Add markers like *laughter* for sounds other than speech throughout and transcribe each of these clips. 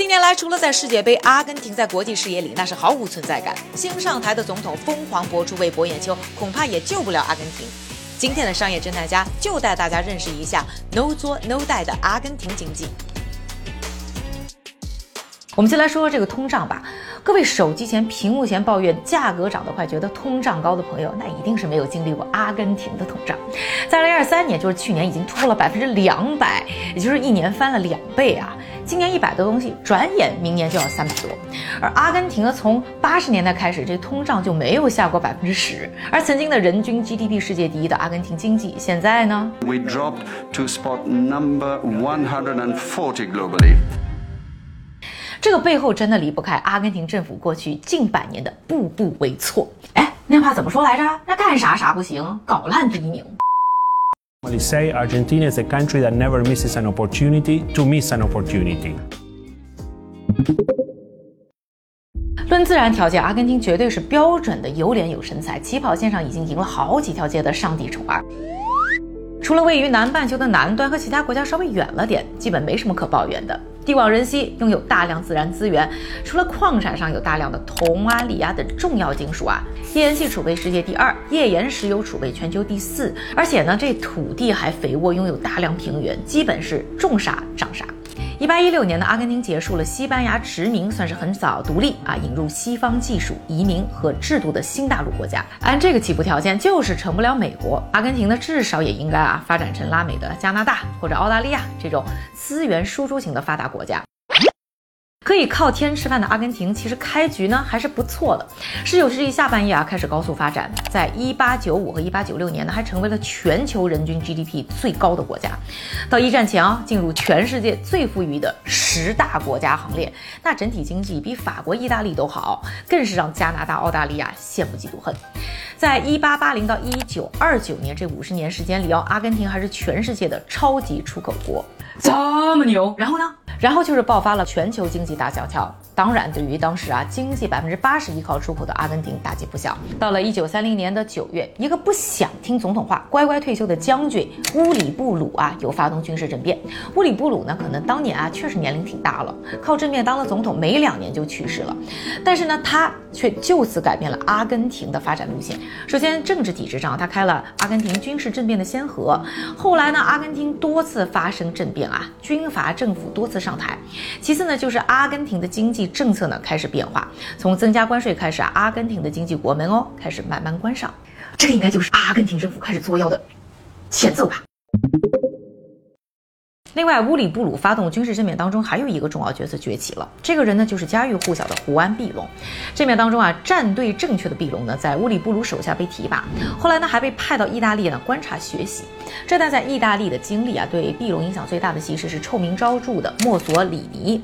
近年来，除了在世界杯，阿根廷在国际视野里那是毫无存在感。新上台的总统疯狂博出为博眼球，恐怕也救不了阿根廷。今天的商业侦探家就带大家认识一下 “no 作 no 带的阿根廷经济。我们先来说说这个通胀吧。各位手机前、屏幕前抱怨价格涨得快、觉得通胀高的朋友，那一定是没有经历过阿根廷的通胀。在二零二三年，就是去年已经突破了百分之两百，也就是一年翻了两倍啊！今年一百的东西，转眼明年就要三百多。而阿根廷呢，从八十年代开始，这通胀就没有下过百分之十。而曾经的人均 GDP 世界第一的阿根廷经济，现在呢？We drop to spot number one hundred and forty globally. 这个背后真的离不开阿根廷政府过去近百年的步步为错。哎，那话怎么说来着？那干啥啥不行，搞烂第一名。They say Argentina is a country that never misses an opportunity to miss an opportunity. 论自然条件，阿根廷绝对是标准的有脸有身材，起跑线上已经赢了好几条街的上帝宠儿。除了位于南半球的南端和其他国家稍微远了点，基本没什么可抱怨的。地广人稀，拥有大量自然资源，除了矿产上有大量的铜啊、锂啊等重要金属啊，页岩气储备世界第二，页岩石油储备全球第四，而且呢，这土地还肥沃，拥有大量平原，基本是种啥长啥。一八一六年的阿根廷结束了西班牙殖民，算是很早独立啊，引入西方技术、移民和制度的新大陆国家。按这个起步条件，就是成不了美国。阿根廷呢，至少也应该啊，发展成拉美的加拿大或者澳大利亚这种资源输出型的发达国家。可以靠天吃饭的阿根廷，其实开局呢还是不错的。十九世纪下半叶啊，开始高速发展，在一八九五和一八九六年呢，还成为了全球人均 GDP 最高的国家。到一战前啊，进入全世界最富裕的十大国家行列，那整体经济比法国、意大利都好，更是让加拿大、澳大利亚羡慕嫉妒恨。在一八八零到一九二九年这五十年时间里，哦，阿根廷还是全世界的超级出口国，这么牛。然后呢？然后就是爆发了全球经济大萧条。当然，对于当时啊经济百分之八十依靠出口的阿根廷打击不小。到了一九三零年的九月，一个不想听总统话、乖乖退休的将军乌里布鲁啊，又发动军事政变。乌里布鲁呢，可能当年啊确实年龄挺大了，靠政变当了总统，没两年就去世了。但是呢，他却就此改变了阿根廷的发展路线。首先，政治体制上，他开了阿根廷军事政变的先河。后来呢，阿根廷多次发生政变啊，军阀政府多次上台。其次呢，就是阿根廷的经济。政策呢开始变化，从增加关税开始，阿根廷的经济国门哦开始慢慢关上，这应该就是阿根廷政府开始作妖的前奏吧。另外，乌里布鲁发动军事政变当中，还有一个重要角色崛起了。这个人呢，就是家喻户晓的胡安·毕隆。政变当中啊，站队正确的毕隆呢，在乌里布鲁手下被提拔，后来呢，还被派到意大利呢观察学习。这段在意大利的经历啊，对毕隆影响最大的其实是臭名昭著的墨索里尼。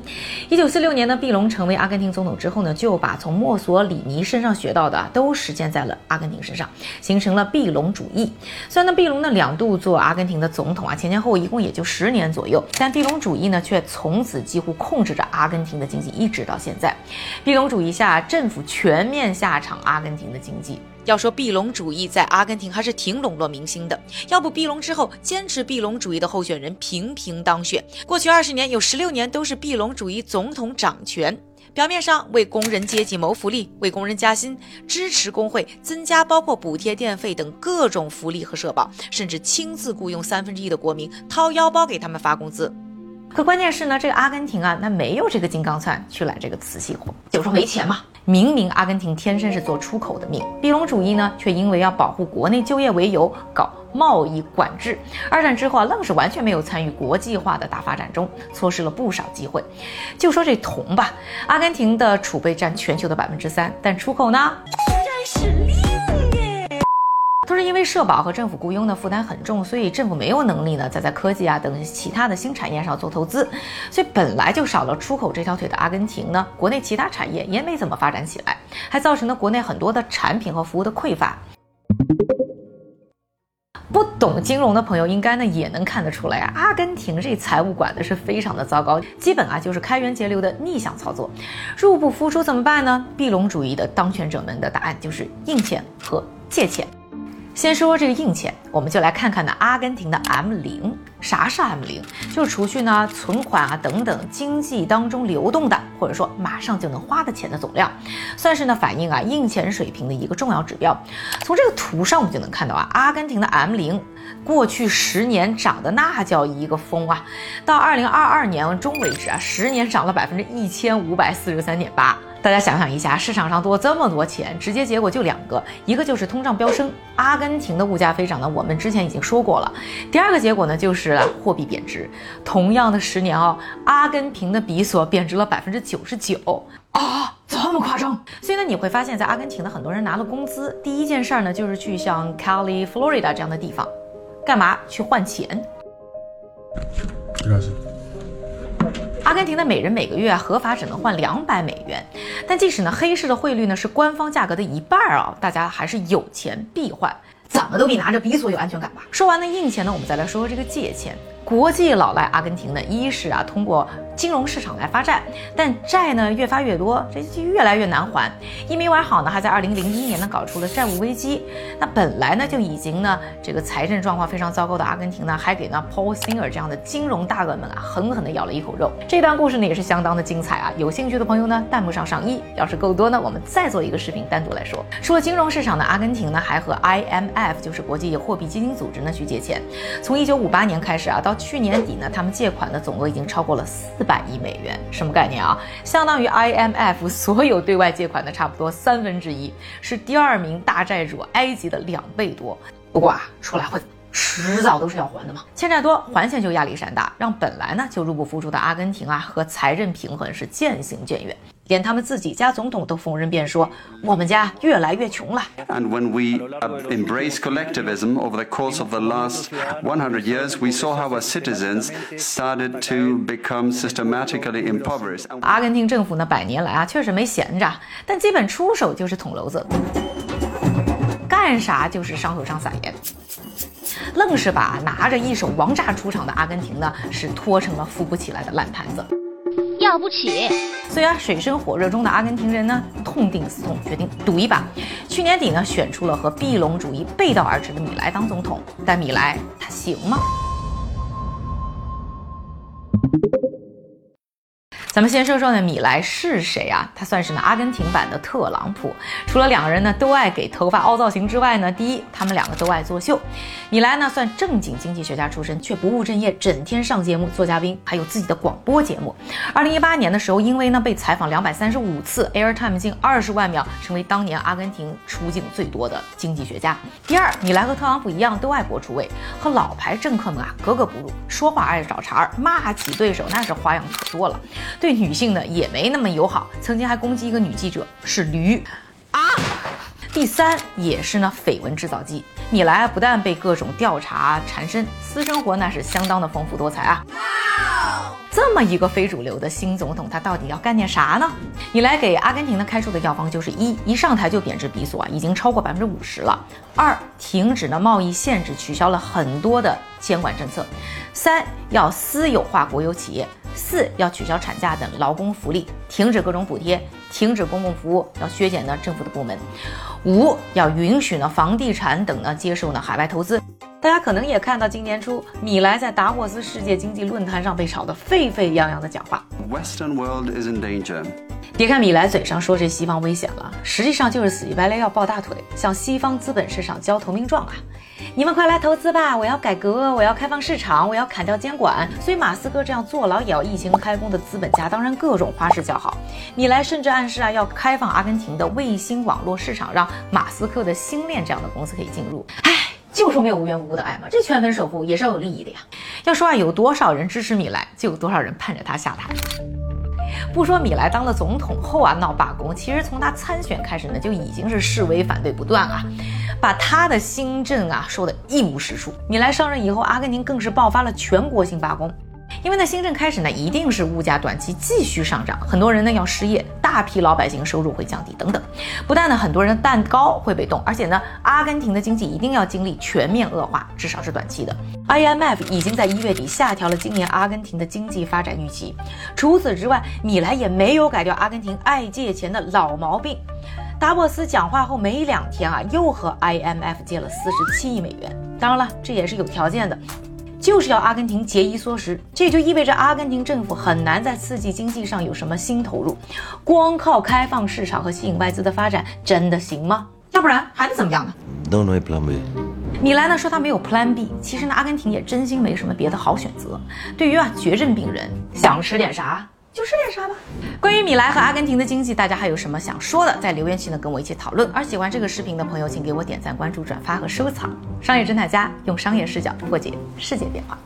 一九四六年呢，毕隆成为阿根廷总统之后呢，就把从墨索里尼身上学到的都实践在了阿根廷身上，形成了毕隆主义。虽然呢，毕隆呢两度做阿根廷的总统啊，前前后后一共也就十年。左右，但毕隆主义呢，却从此几乎控制着阿根廷的经济，一直到现在。毕隆主义下，政府全面下场阿根廷的经济。要说毕隆主义在阿根廷还是挺笼络民心的，要不毕隆之后坚持毕隆主义的候选人频频当选。过去二十年有十六年都是毕隆主义总统掌权。表面上为工人阶级谋福利，为工人加薪，支持工会，增加包括补贴电费等各种福利和社保，甚至亲自雇佣三分之一的国民掏腰包给他们发工资。可关键是呢，这个阿根廷啊，那没有这个金刚钻去揽这个瓷器活，就说没钱嘛。明明阿根廷天生是做出口的命，毕隆主义呢，却因为要保护国内就业为由搞贸易管制。二战之后啊，愣是完全没有参与国际化的大发展中，错失了不少机会。就说这铜吧，阿根廷的储备占全球的百分之三，但出口呢，真是令。都是因为社保和政府雇佣的负担很重，所以政府没有能力呢再在科技啊等其他的新产业上做投资，所以本来就少了出口这条腿的阿根廷呢，国内其他产业也没怎么发展起来，还造成了国内很多的产品和服务的匮乏。懂金融的朋友应该呢也能看得出来啊，阿根廷这财务管的是非常的糟糕，基本啊就是开源节流的逆向操作，入不敷出怎么办呢？币隆主义的当权者们的答案就是印钱和借钱。先说这个硬钱，我们就来看看呢，阿根廷的 M 零。啥是 M 零？就是除去呢存款啊等等经济当中流动的，或者说马上就能花的钱的总量，算是呢反映啊硬钱水平的一个重要指标。从这个图上我们就能看到啊，阿根廷的 M 零过去十年涨的那叫一个疯啊，到二零二二年中为止啊，十年涨了百分之一千五百四十三点八。大家想想一下，市场上多这么多钱，直接结果就两个，一个就是通胀飙升，阿根廷的物价飞涨呢，我们之前已经说过了。第二个结果呢，就是货币贬值。同样的十年哦，阿根廷的比索贬值了百分之九十九啊，这么夸张。所以呢，你会发现在阿根廷的很多人拿了工资，第一件事儿呢，就是去像 Cali、Florida 这样的地方，干嘛？去换钱。阿根廷的每人每个月合法只能换两百美元，但即使呢黑市的汇率呢是官方价格的一半啊，大家还是有钱必换，怎么都比拿着比索有安全感吧。说完了硬钱呢，我们再来说说这个借钱。国际老赖阿根廷呢，一是啊通过金融市场来发债，但债呢越发越多，这就越来越难还。一没玩好呢，还在二零零一年呢搞出了债务危机。那本来呢就已经呢这个财政状况非常糟糕的阿根廷呢，还给呢 Paul Singer 这样的金融大鳄们啊狠狠的咬了一口肉。这段故事呢也是相当的精彩啊，有兴趣的朋友呢弹幕上上一，要是够多呢，我们再做一个视频单独来说。除了金融市场呢，阿根廷呢还和 IMF 就是国际货币基金组织呢去借钱。从一九五八年开始啊到去年底呢，他们借款的总额已经超过了四百亿美元，什么概念啊？相当于 IMF *laughs* 所有对外借款的差不多三分之一，是第二名大债主埃及的两倍多。不过啊，出来混，迟早都是要还的嘛。欠债多，还钱就压力山大，让本来呢就入不敷出的阿根廷啊和财政平衡是渐行渐远。连他们自己家总统都逢人便说：“我们家越来越穷了。” And when we uh, embrace collectivism over the course of the last 100 years, we saw how our citizens started to become systematically impoverished. 阿根廷政府呢，百年来啊确实没闲着，但基本出手就是捅娄子，干啥就是伤口上撒盐，愣是把拿着一手王炸出场的阿根廷呢，是拖成了扶不起来的烂摊子。要不起。所以啊，水深火热中的阿根廷人呢，痛定思痛，决定赌一把。去年底呢，选出了和庇隆主义背道而驰的米莱当总统。但米莱他行吗？咱们先说说呢，米莱是谁啊？他算是呢阿根廷版的特朗普。除了两个人呢都爱给头发凹造型之外呢，第一，他们两个都爱作秀。米莱呢算正经经济学家出身，却不务正业，整天上节目做嘉宾，还有自己的广播节目。二零一八年的时候，因为呢被采访两百三十五次，Airtime 近二十万秒，成为当年阿根廷出镜最多的经济学家。第二，米莱和特朗普一样，都爱博出位，和老牌政客们啊格格不入，说话爱找茬儿，骂起对手那是花样可多了。对女性呢也没那么友好，曾经还攻击一个女记者是驴啊。第三也是呢绯闻制造机，米莱不但被各种调查缠身，私生活那是相当的丰富多彩啊。这么一个非主流的新总统，他到底要干点啥呢？你来给阿根廷呢开出的药方就是一，一上台就贬值比索啊，已经超过百分之五十了；二，停止了贸易限制，取消了很多的监管政策；三，要私有化国有企业。四要取消产假等劳工福利，停止各种补贴，停止公共服务，要削减呢政府的部门。五要允许呢房地产等呢接受呢海外投资。大家可能也看到今年初米莱在达沃斯世界经济论坛上被炒得沸沸扬扬的讲话。Western world is in danger. 别看米莱嘴上说这西方危险了，实际上就是死乞白赖要抱大腿，向西方资本市场交投名状啊！你们快来投资吧！我要改革，我要开放市场，我要砍掉监管。所以马斯克这样坐牢也要疫情开工的资本家，当然各种花式叫好。米莱甚至暗示啊，要开放阿根廷的卫星网络市场，让马斯克的星链这样的公司可以进入。唉。就说没有无缘无故的爱嘛，这圈粉守护也是要有利益的呀。要说啊，有多少人支持米莱，就有多少人盼着他下台。不说米莱当了总统后啊闹罢工，其实从他参选开始呢，就已经是示威反对不断啊，把他的新政啊说的一无是处。米莱上任以后，阿根廷更是爆发了全国性罢工。因为呢，新政开始呢，一定是物价短期继续上涨，很多人呢要失业，大批老百姓收入会降低等等。不但呢，很多人的蛋糕会被冻，而且呢，阿根廷的经济一定要经历全面恶化，至少是短期的。IMF 已经在一月底下调了今年阿根廷的经济发展预期。除此之外，米莱也没有改掉阿根廷爱借钱的老毛病。达沃斯讲话后没两天啊，又和 IMF 借了四十七亿美元。当然了，这也是有条件的，就是要阿根廷节衣缩食。这就意味着阿根廷政府很难在刺激经济上有什么新投入。光靠开放市场和吸引外资的发展，真的行吗？要不然还能怎么样呢？？Don't know plan B. 米兰呢说他没有 Plan B，其实呢阿根廷也真心没什么别的好选择。对于啊绝症病人，想吃点啥就是点啥吧。关于米莱和阿根廷的经济，大家还有什么想说的，在留言区呢跟我一起讨论。而喜欢这个视频的朋友，请给我点赞、关注、转发和收藏。商业侦探家用商业视角破解世界变化。